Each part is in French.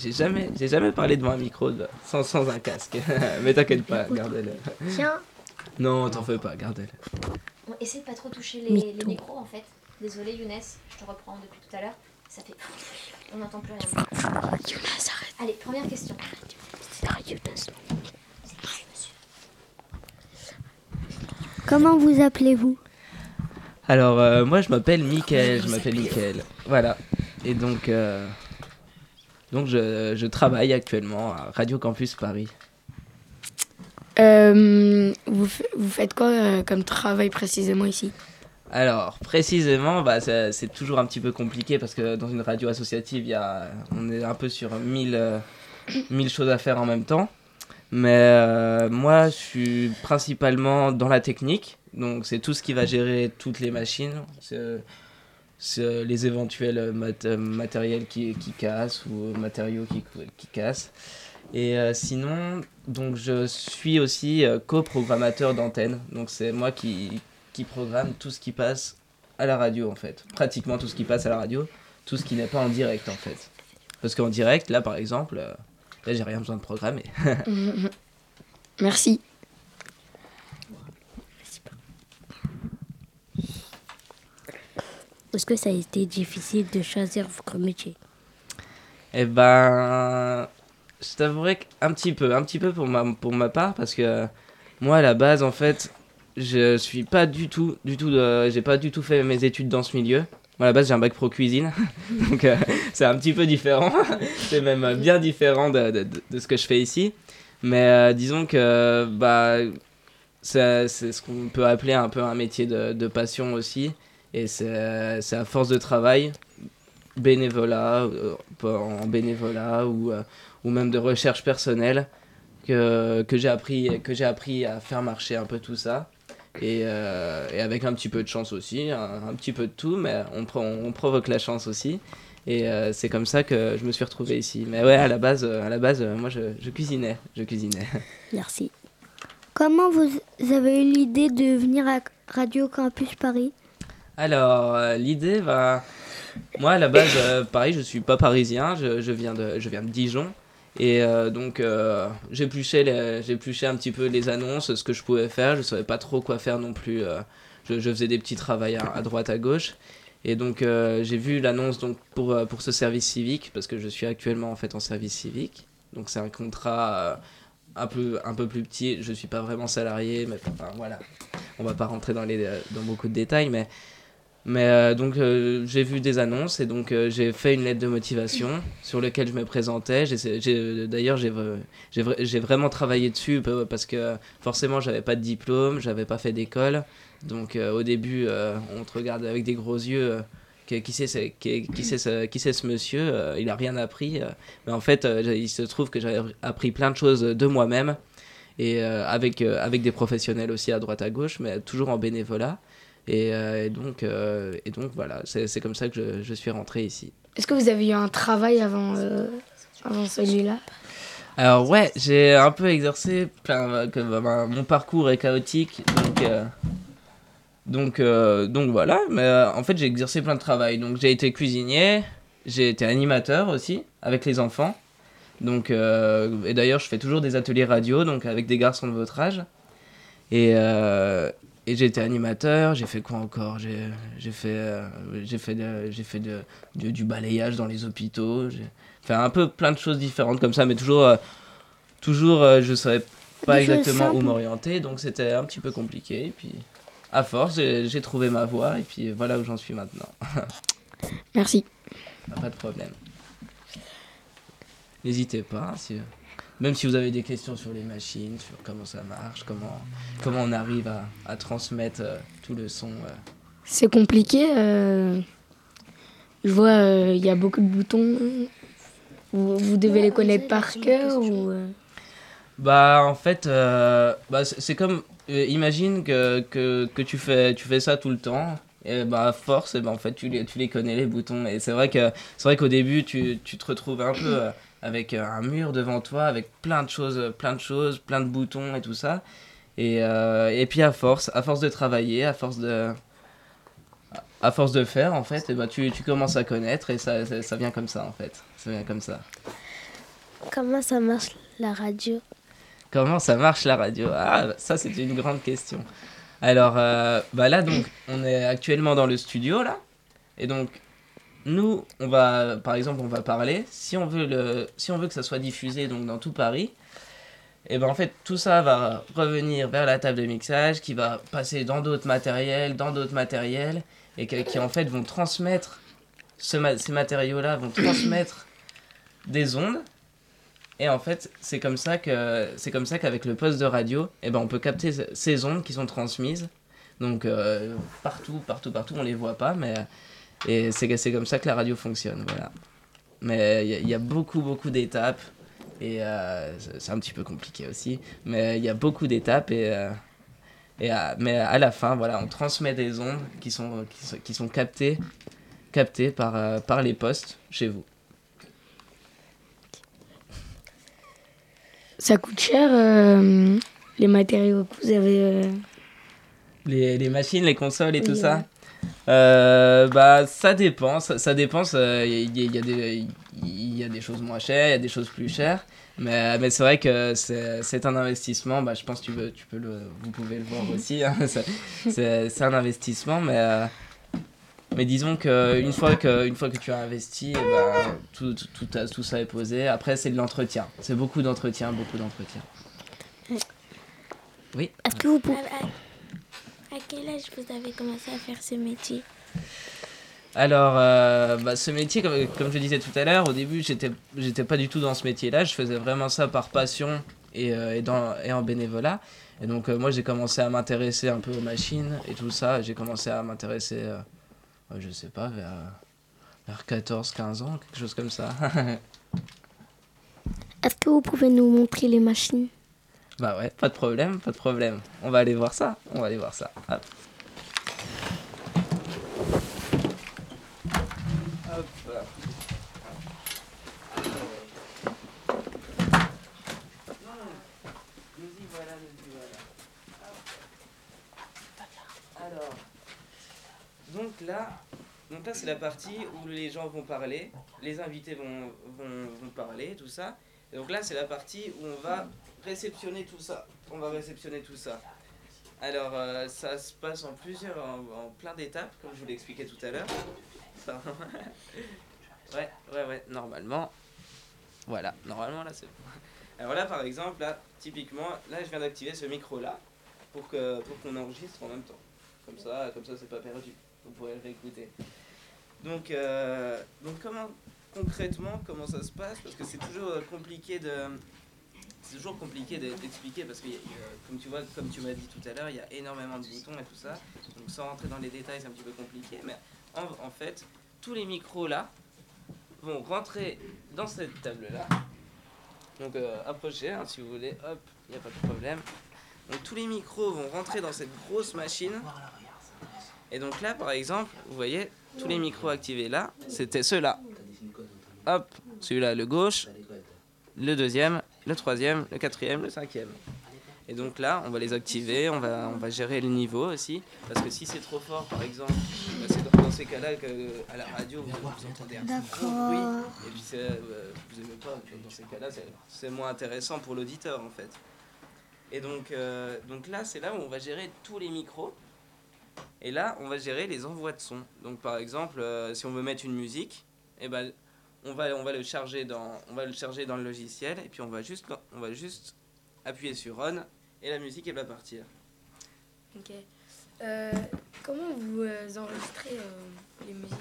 j'ai jamais, j'ai jamais parlé devant un micro de- sans, sans un casque. Mais t'inquiète pas, gardez-le. Tiens, Non, t'en fais pas, gardez-le. On essaie de pas trop toucher les, les micros en fait. Désolé Younes, je te reprends depuis tout à l'heure. Ça fait. On n'entend plus rien. Allez, première question. comment vous appelez-vous? Alors, euh, moi, je m'appelle Mickaël. Je m'appelle Mickaël. Voilà. Et donc, euh, donc je, je travaille actuellement à Radio Campus Paris. Euh, vous, vous faites quoi euh, comme travail précisément ici? Alors, précisément, bah, c'est toujours un petit peu compliqué parce que dans une radio associative, y a, on est un peu sur 1000, euh, 1000 choses à faire en même temps. Mais euh, moi, je suis principalement dans la technique. Donc, c'est tout ce qui va gérer toutes les machines. C'est les éventuels mat- euh, matériels qui, qui cassent ou matériaux qui, qui cassent. Et euh, sinon, donc je suis aussi euh, coprogrammateur d'antenne. Donc, c'est moi qui, qui programme tout ce qui passe à la radio en fait. Pratiquement tout ce qui passe à la radio, tout ce qui n'est pas en direct en fait. Parce qu'en direct, là par exemple, euh, là j'ai rien besoin de programmer. Merci. Est-ce que ça a été difficile de choisir votre métier? Et ben, je t'avouerai qu'un petit peu, un petit peu pour ma, pour ma part, parce que moi à la base en fait, je suis pas du tout, du tout, j'ai pas du tout fait mes études dans ce milieu. Moi à la base j'ai un bac pro cuisine, donc euh, c'est un petit peu différent, c'est même bien différent de, de, de- ce que je fais ici. Mais euh, disons que bah, c'est ce qu'on peut appeler un peu un métier de, de passion aussi. Et c'est c'est à force de travail, bénévolat, euh, en bénévolat ou, euh, ou même de recherche personnelle que, que j'ai appris, appris à faire marcher un peu tout ça. Et, euh, et avec un petit peu de chance aussi, un, petit peu de tout, mais on, pro- on provoque la chance aussi. Et euh, c'est comme ça que je me suis retrouvé ici. Mais ouais, à la base, euh, à la base euh, moi je cuisinais. Je cuisinais. Merci. Comment vous avez eu l'idée de venir à Radio Campus Paris? Alors, euh, l'idée va. Moi, à la base, euh, pareil, je suis pas parisien, je, je viens, de, je viens de Dijon. Et euh, donc, euh, j'épluchais un petit peu les annonces, ce que je pouvais faire. Je savais pas trop quoi faire non plus. je, faisais des petits travails à, droite, à gauche. Et donc, j'ai vu l'annonce pour, pour ce service civique, parce que je suis actuellement en fait en service civique. Donc, c'est un contrat un, peu, un peu plus petit. Je suis pas vraiment salarié, mais enfin, voilà. On va pas rentrer dans, les, dans beaucoup de détails, mais. Mais euh, donc euh, j'ai vu des annonces et donc euh, j'ai fait une lettre de motivation sur laquelle je me présentais. D'ailleurs j'ai vra- j'ai vra- j'ai vraiment travaillé dessus pa- parce que forcément j'avais pas de diplôme, j'avais pas fait d'école. Donc au début on te regarde avec des gros yeux. qui, qui c'est ce- qui, ce, qui ce monsieur Il a rien appris. mais en fait il se trouve que j'avais appris plein de choses de moi-même et avec, avec des professionnels aussi à droite à gauche, mais toujours en bénévolat. Et, euh, et donc, euh, et donc voilà, c'est comme ça que je, je suis rentré ici. Est-ce que vous avez eu un travail avant, euh, avant celui-là? Alors ouais, j'ai un peu exercé, plein, ben, mon parcours est chaotique, donc, donc, euh, donc voilà, mais euh, en fait j'ai exercé plein de travail. Donc j'ai été cuisinier, j'ai été animateur aussi, avec les enfants. Donc, euh, et d'ailleurs je fais toujours des ateliers radio, donc avec des garçons de votre âge. Et, et j'ai été animateur, j'ai fait quoi encore? J'ai fait, euh, j'ai fait, de- fait de- du- du balayage dans les hôpitaux, j'ai fait un peu plein de choses différentes comme ça, mais toujours, euh, toujours euh, je savais pas Des exactement où m'orienter, donc c'était un petit peu compliqué. Et puis à force, j'ai j'ai trouvé ma voie, et puis voilà où j'en suis maintenant. Merci. Pas de problème. N'hésitez pas, hein, si- même si vous avez des questions sur les machines, sur comment ça marche, comment, comment on arrive à, à transmettre euh, tout le son. euh. C'est compliqué. euh, Je vois, il y a beaucoup de boutons. Vous, vous devez les connaître par cœur ou Bah en fait, bah, c'est comme, imagine que, que, que tu, fais, tu fais ça tout le temps. Et bah à force, et bah, en fait tu les, tu les connais les boutons. Et c'est vrai que c'est vrai qu'au début tu, tu te retrouves un peu avec euh, un mur devant toi, avec plein de choses, plein de choses, plein de boutons et tout ça. Et, euh, et puis à force, à force de travailler, à force de, à force de faire en fait, et bah tu, tu commences à connaître et ça, ça, ça vient comme ça en fait. Ça vient comme ça. Comment ça marche la radio? Comment ça marche la radio? Ah, ça c'est une grande question. Alors, euh, bah là donc, on est actuellement dans le studio là, et donc nous, on va, par exemple, on va parler. Si on veut le, si on veut que ça soit diffusé donc dans tout Paris, et ben en fait tout ça va revenir vers la table de mixage, qui va passer dans d'autres matériels, dans d'autres matériels, et qui en fait vont transmettre ce ces matériaux là vont transmettre des ondes et en fait, c'est comme ça que c'est comme ça qu'avec le poste de radio, eh ben on peut capter ce- ces ondes qui sont transmises. Donc euh, partout, partout, partout, on les voit pas, mais et c'est comme ça que la radio fonctionne, voilà. Mais il y, a- il y a beaucoup, beaucoup d'étapes et euh, c'est un petit peu compliqué aussi, mais il y a beaucoup d'étapes et euh, et à- mais à la fin, voilà, on transmet des ondes qui sont qui sont, qui sont captées captées par euh, par les postes chez vous. Ça coûte cher, euh, les matériaux que vous avez. euh, Les, les machines, les consoles et tout ça? Euh, Bah, ça dépend. Ça, ça dépend. Il y, a- y il y a des choses moins chères, il y a des choses plus chères. Mais, mais c'est vrai que c'est c'est un investissement. Bah, je pense que tu, veux, tu peux le, vous pouvez le voir aussi. hein. C'est- un investissement. Mais, euh, mais disons qu'une fois, que, une fois que tu as investi, eh ben, tout, tout, tout, ça est posé. Après, c'est de l'entretien. C'est beaucoup d'entretien, beaucoup d'entretien. Oui. Est-ce que vous pouvez... À quel âge vous avez commencé à faire ce métier Alors, euh, bah, ce métier, comme, comme je disais tout à l'heure, au début, j'étais, j'étais pas du tout dans ce métier-là. Je faisais vraiment ça par passion et, euh, et, dans, et en bénévolat. Et donc, euh, moi, j'ai commencé à m'intéresser un peu aux machines et tout ça. J'ai commencé à m'intéresser, euh, je sais pas, vers, vers 14, 15 ans, quelque chose comme ça. Est-ce que vous pouvez nous montrer les machines? Bah ouais, pas de problème, pas de problème. On va aller voir ça. On va aller voir ça. Hop. Donc là, donc là c'est la partie où les gens vont parler, les invités vont, vont parler, tout ça. Et donc là c'est la partie où on va réceptionner tout ça. On va réceptionner tout ça. Alors euh, ça se passe en plusieurs, en, plein d'étapes, comme je vous l'expliquais tout à l'heure. Ouais, ouais, ouais, normalement. Voilà, normalement là c'est. Alors là par exemple, là, typiquement, là je viens d'activer ce micro là pour que pour qu'on enregistre en même temps. Comme ça, comme ça c'est pas perdu. Vous pourrez le réécouter. Donc, euh, donc comment concrètement comment ça se passe Parce que c'est toujours euh, compliqué de c'est toujours compliqué de- d'expliquer parce que comme tu vois comme tu m'as dit tout à l'heure il y a énormément de boutons et tout ça. Donc sans rentrer dans les détails c'est un petit peu compliqué mais en, en fait tous les micros là vont rentrer dans cette table là donc euh, approchez hein, si vous voulez. Hop il n'y a pas de problème. Donc tous les micros vont rentrer dans cette grosse machine. Et donc là par exemple vous voyez tous les micros activés là c'était ceux-là hop celui-là le gauche le deuxième, le troisième, le quatrième, le cinquième. Et donc là, on va les activer, on va, on va gérer le niveau aussi, parce que si c'est trop fort, par exemple, bah, c'est dans, ces cas-là que à la radio vous, vous entendez un gros bruit, et puis euh, vous aimez pas, dans ces cas-là, c'est- c'est moins intéressant pour l'auditeur en fait. Et donc, euh, donc là, c'est là où on va gérer tous les micros. Et là, on va gérer les envois de son. Donc par exemple, euh, si on veut mettre une musique, et ben on va, on va le charger dans on va le charger dans le logiciel et puis on va juste on va juste appuyer sur on et la musique elle va partir. Ok. Euh, comment vous euh, enregistrez euh, les musiques?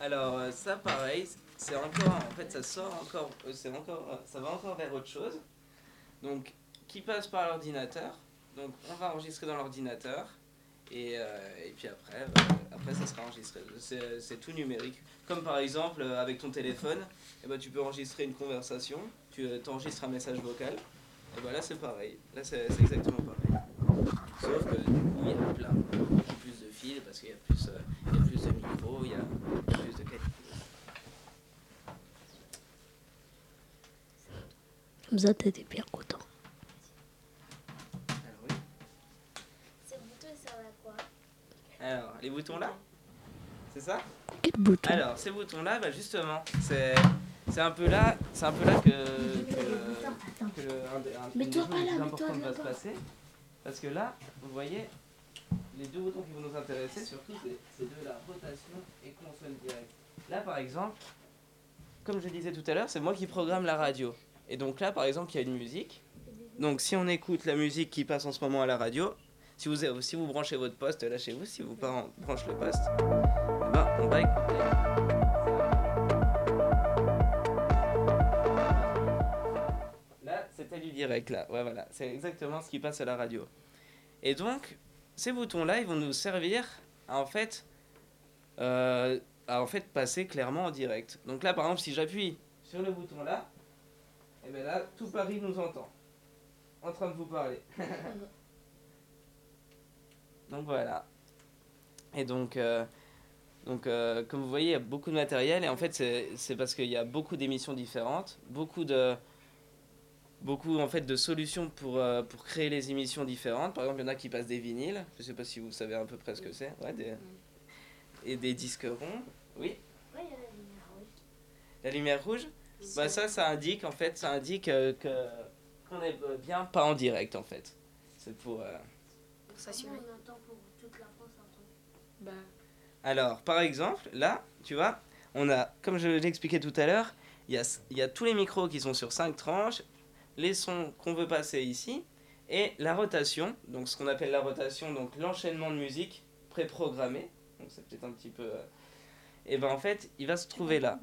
Alors ça pareil, c'est encore en fait ça sort encore c'est encore ça va encore vers autre chose. Donc qui passe par l'ordinateur. Donc on va enregistrer dans l'ordinateur et, euh, et puis après euh, après ça sera enregistré. C'est tout numérique. Comme par exemple euh, avec ton téléphone, eh ben, tu peux enregistrer une conversation, tu enregistres un message vocal. Et ben là c'est pareil. Là c'est exactement pareil. Sauf que du coup il y a plus de fils parce qu'il y euh, y a plus de micros, il y a plus de qualité. Comme ça, t'étais bien content. Alors, les boutons là C'est ça Quel bouton Alors, ces boutons là, bah justement, c'est c'est un peu là, c'est un peu là que, que, que le- un, des- un, une des choses les plus importantes va se passer. Parce que là, vous voyez, les deux boutons qui vont nous intéresser, surtout, c'est de la rotation et console directe. Là, par exemple, comme je disais tout à l'heure, c'est moi qui programme la radio. Et donc là, par exemple, il y a une musique. Donc si on écoute la musique qui passe en ce moment à la radio, si vous, si vous branchez votre poste là chez vous, si vos parents branchent le poste, eh ben, on va écouter. Là, c'était du direct, là. Ouais, voilà. C'est exactement ce qui passe à la radio. Et donc, ces boutons-là, ils vont nous servir à, en fait, euh, à, en fait, passer clairement en direct. Donc là, par exemple, si j'appuie sur le bouton là, et bien là, tout Paris nous entend. En train de vous parler. donc voilà. Et donc, euh, donc euh, comme vous voyez, il y a beaucoup de matériel. Et en fait, c'est parce qu'il y a beaucoup d'émissions différentes, beaucoup de, beaucoup en fait de solutions pour, euh, pour créer les émissions différentes. Par exemple, il y en a qui passent des vinyles. Je sais pas si vous savez à peu près ce que c'est. Ouais, des, et des disques ronds. Oui. La lumière rouge. Bah ça, ça indique en fait, ça indique que qu'on est bien pas en direct en fait. C'est pour. euh, Pour s'assurer. Bah, Alors, par exemple, là, tu vois, on a, comme je l'ai expliqué tout à l'heure, il y a, il y a tous les micros qui sont sur cinq tranches, les sons qu'on veut passer ici, et la rotation, donc ce qu'on appelle la rotation, donc l'enchaînement de musique préprogrammé, donc c'est peut-être un petit peu... euh, et ben en fait, il va se trouver là.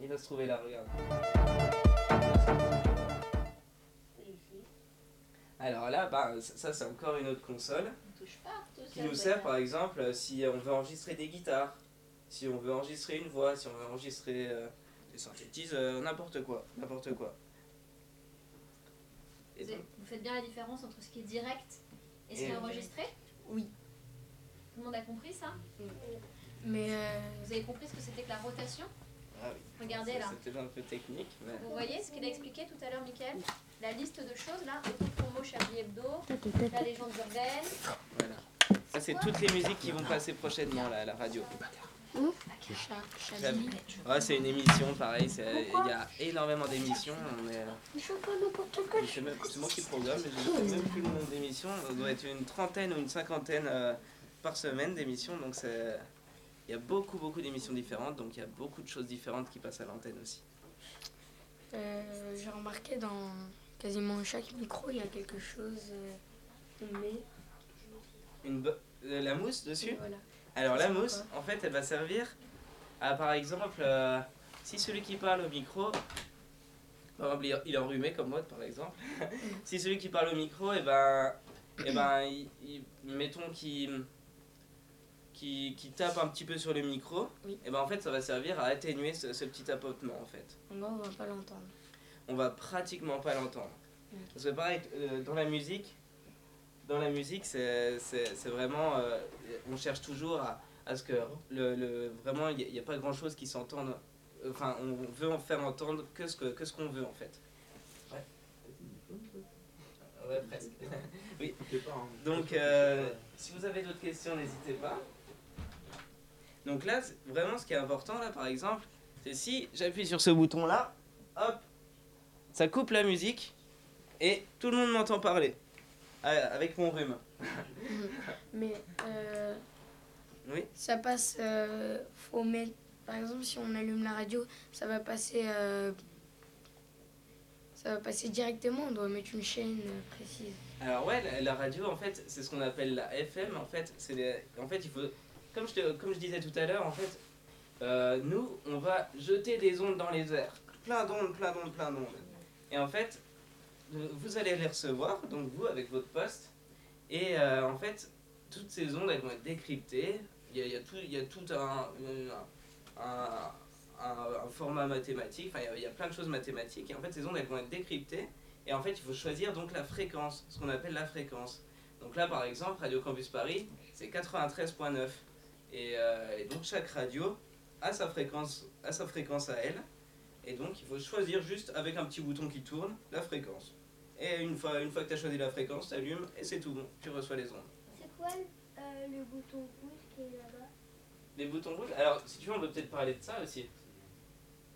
Il va se trouver là, regarde. Alors là, bah, ça c'est encore une autre console On touche pas. tout qui nous sert par exemple euh, si on veut enregistrer des guitares, si on veut enregistrer une voix, si on veut enregistrer euh, des synthétiseurs, n'importe quoi, n'importe quoi. Et Vous, donc, avez- vous faites bien la différence entre ce qui est direct et ce qui est enregistré Oui. Tout le monde a compris ça mais euh, Vous avez compris ce que c'était que la rotation ah oui, Regardez ça, là. c'était un peu technique, mais Vous voyez ce qu'il a expliqué tout à l'heure, Mickaël La liste de choses là, Autopromo, Chablis Hebdo, la légende urbaine. voilà. Ça c'est toutes les musiques qui vont passer prochainement là, à la radio. Chablis. Ouais, c'est une émission pareil, c'est- il y a énormément d'émissions. on est, euh, C'est moi qui programme, mais je ne sais même plus le nombre d'émissions. Ça doit être une trentaine ou une cinquantaine euh, par semaine d'émissions. Donc c'est- il y a beaucoup, beaucoup d'émissions différentes. Donc il y a beaucoup de choses différentes qui passent à l'antenne aussi. Euh, J'ai remarqué dans quasiment chaque micro, il y a quelque chose. euh, on met. Une euh, la mousse dessus? Voilà. Alors la mousse, en fait, elle va servir à, par exemple, euh, si celui qui parle au micro, par exemple, il est- enrhumé comme moi, par exemple, si celui qui parle au micro, et ben, et ben, il- il- mettons qu'il qui, qui tape un petit peu sur le micro, Oui. et ben en fait, ça va servir à atténuer ce, ce petit tapotement, en fait. En gros, on va pas l'entendre. On va pratiquement pas l'entendre. Parce que pareil, euh, dans la musique, dans la musique, c'est c'est- c'est vraiment, euh, on cherche toujours à, à ce que le, le- vraiment, il n'y a, pas grand chose qui s'entende. Enfin, on veut en faire entendre que ce que, que ce qu'on veut en fait. Ouais. Ouais, presque. oui. Donc, euh, si vous avez d'autres questions, n'hésitez pas. Donc là, vraiment, ce qui est important là, par exemple, c'est si j'appuie sur ce bouton là, hop, ça coupe la musique et tout le monde m'entend parler euh, avec mon rhume. Mais euh, Oui. ça passe. euh, faut mettre. Par exemple, si on allume la radio, ça va passer. euh, ça va passer directement. On doit mettre une chaîne précise. Alors ouais, la, la radio en fait, c'est ce qu'on appelle la FM. En fait, c'est en fait il faut, comme je, te- comme je disais tout à l'heure, en fait, nous on va jeter des ondes dans les airs, plein d'ondes, plein d'ondes, plein d'ondes. Et en fait, vous allez les recevoir, donc vous avec votre poste, et euh, en fait, toutes ces ondes elles vont être décryptées. Il y a, tout, il y a tout un, un, un- format mathématique. Enfin, il y a- il y a plein de choses mathématiques. Et en fait, ces ondes elles vont être décryptées. Et en fait, il faut choisir donc la fréquence, ce qu'on appelle la fréquence. Donc là, par exemple, Radio Campus Paris, c'est 93.9. Et, euh, et donc chaque radio a sa fréquence, a sa fréquence à elle. Et donc il faut choisir juste avec un petit bouton qui tourne la fréquence. Et une fois, une fois que tu as choisi la fréquence, tu allumes et c'est tout bon, tu reçois les ondes. C'est quoi euh, le bouton rouge qui est là-bas? Les boutons rouges Alors, si tu veux, on peut peut-être parler de ça aussi.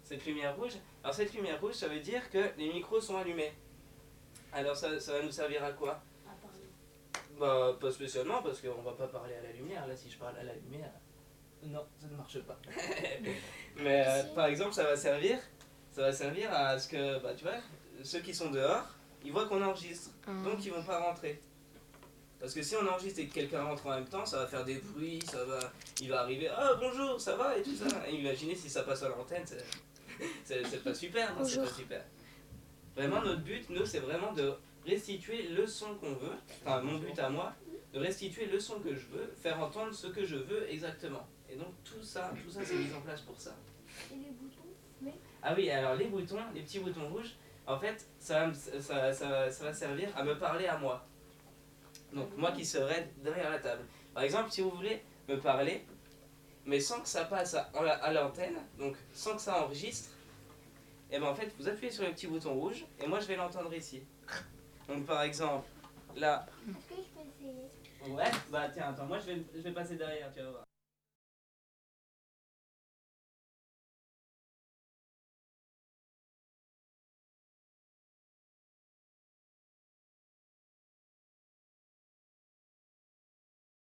cette lumière rouge. Alors cette lumière rouge, ça veut dire que les micros sont allumés. Alors ça, ça va nous servir à quoi? Bah pas spécialement parce qu'on va pas parler à la lumière. Là si je parle à la lumière, non, ça ne marche pas. Mais euh, par exemple, ça va servir, ça va servir à ce que, bah tu vois, ceux qui sont dehors, ils voient qu'on enregistre, donc ils vont pas rentrer. Parce que si on enregistre et que quelqu'un rentre en même temps, ça va faire des bruits, ça va, il va arriver, ah bonjour, ça va? et tout ça. Et imaginez si ça passe à l'antenne, c'est- pas super, non, c'est pas super. Vraiment, notre but, nous, c'est vraiment de restituer le son qu'on veut, enfin mon but à moi, de restituer le son que je veux, faire entendre ce que je veux exactement. Et donc tout ça, tout ça c'est mis en place pour ça. Ah oui, alors les boutons, les petits boutons rouges, en fait, ça, va me- ça, ça- ça va servir à me parler à moi. Donc moi qui serai derrière la table. Par exemple, si vous voulez me parler, mais sans que ça passe à, à la- à l'antenne, donc sans que ça enregistre, et ben en fait, vous appuyez sur le petit bouton rouge, et moi je vais l'entendre ici. Donc par exemple, là, Est-ce que je peux essayer? Ouais, bah tiens, attends, moi je vais, je vais passer derrière, tu vas voir.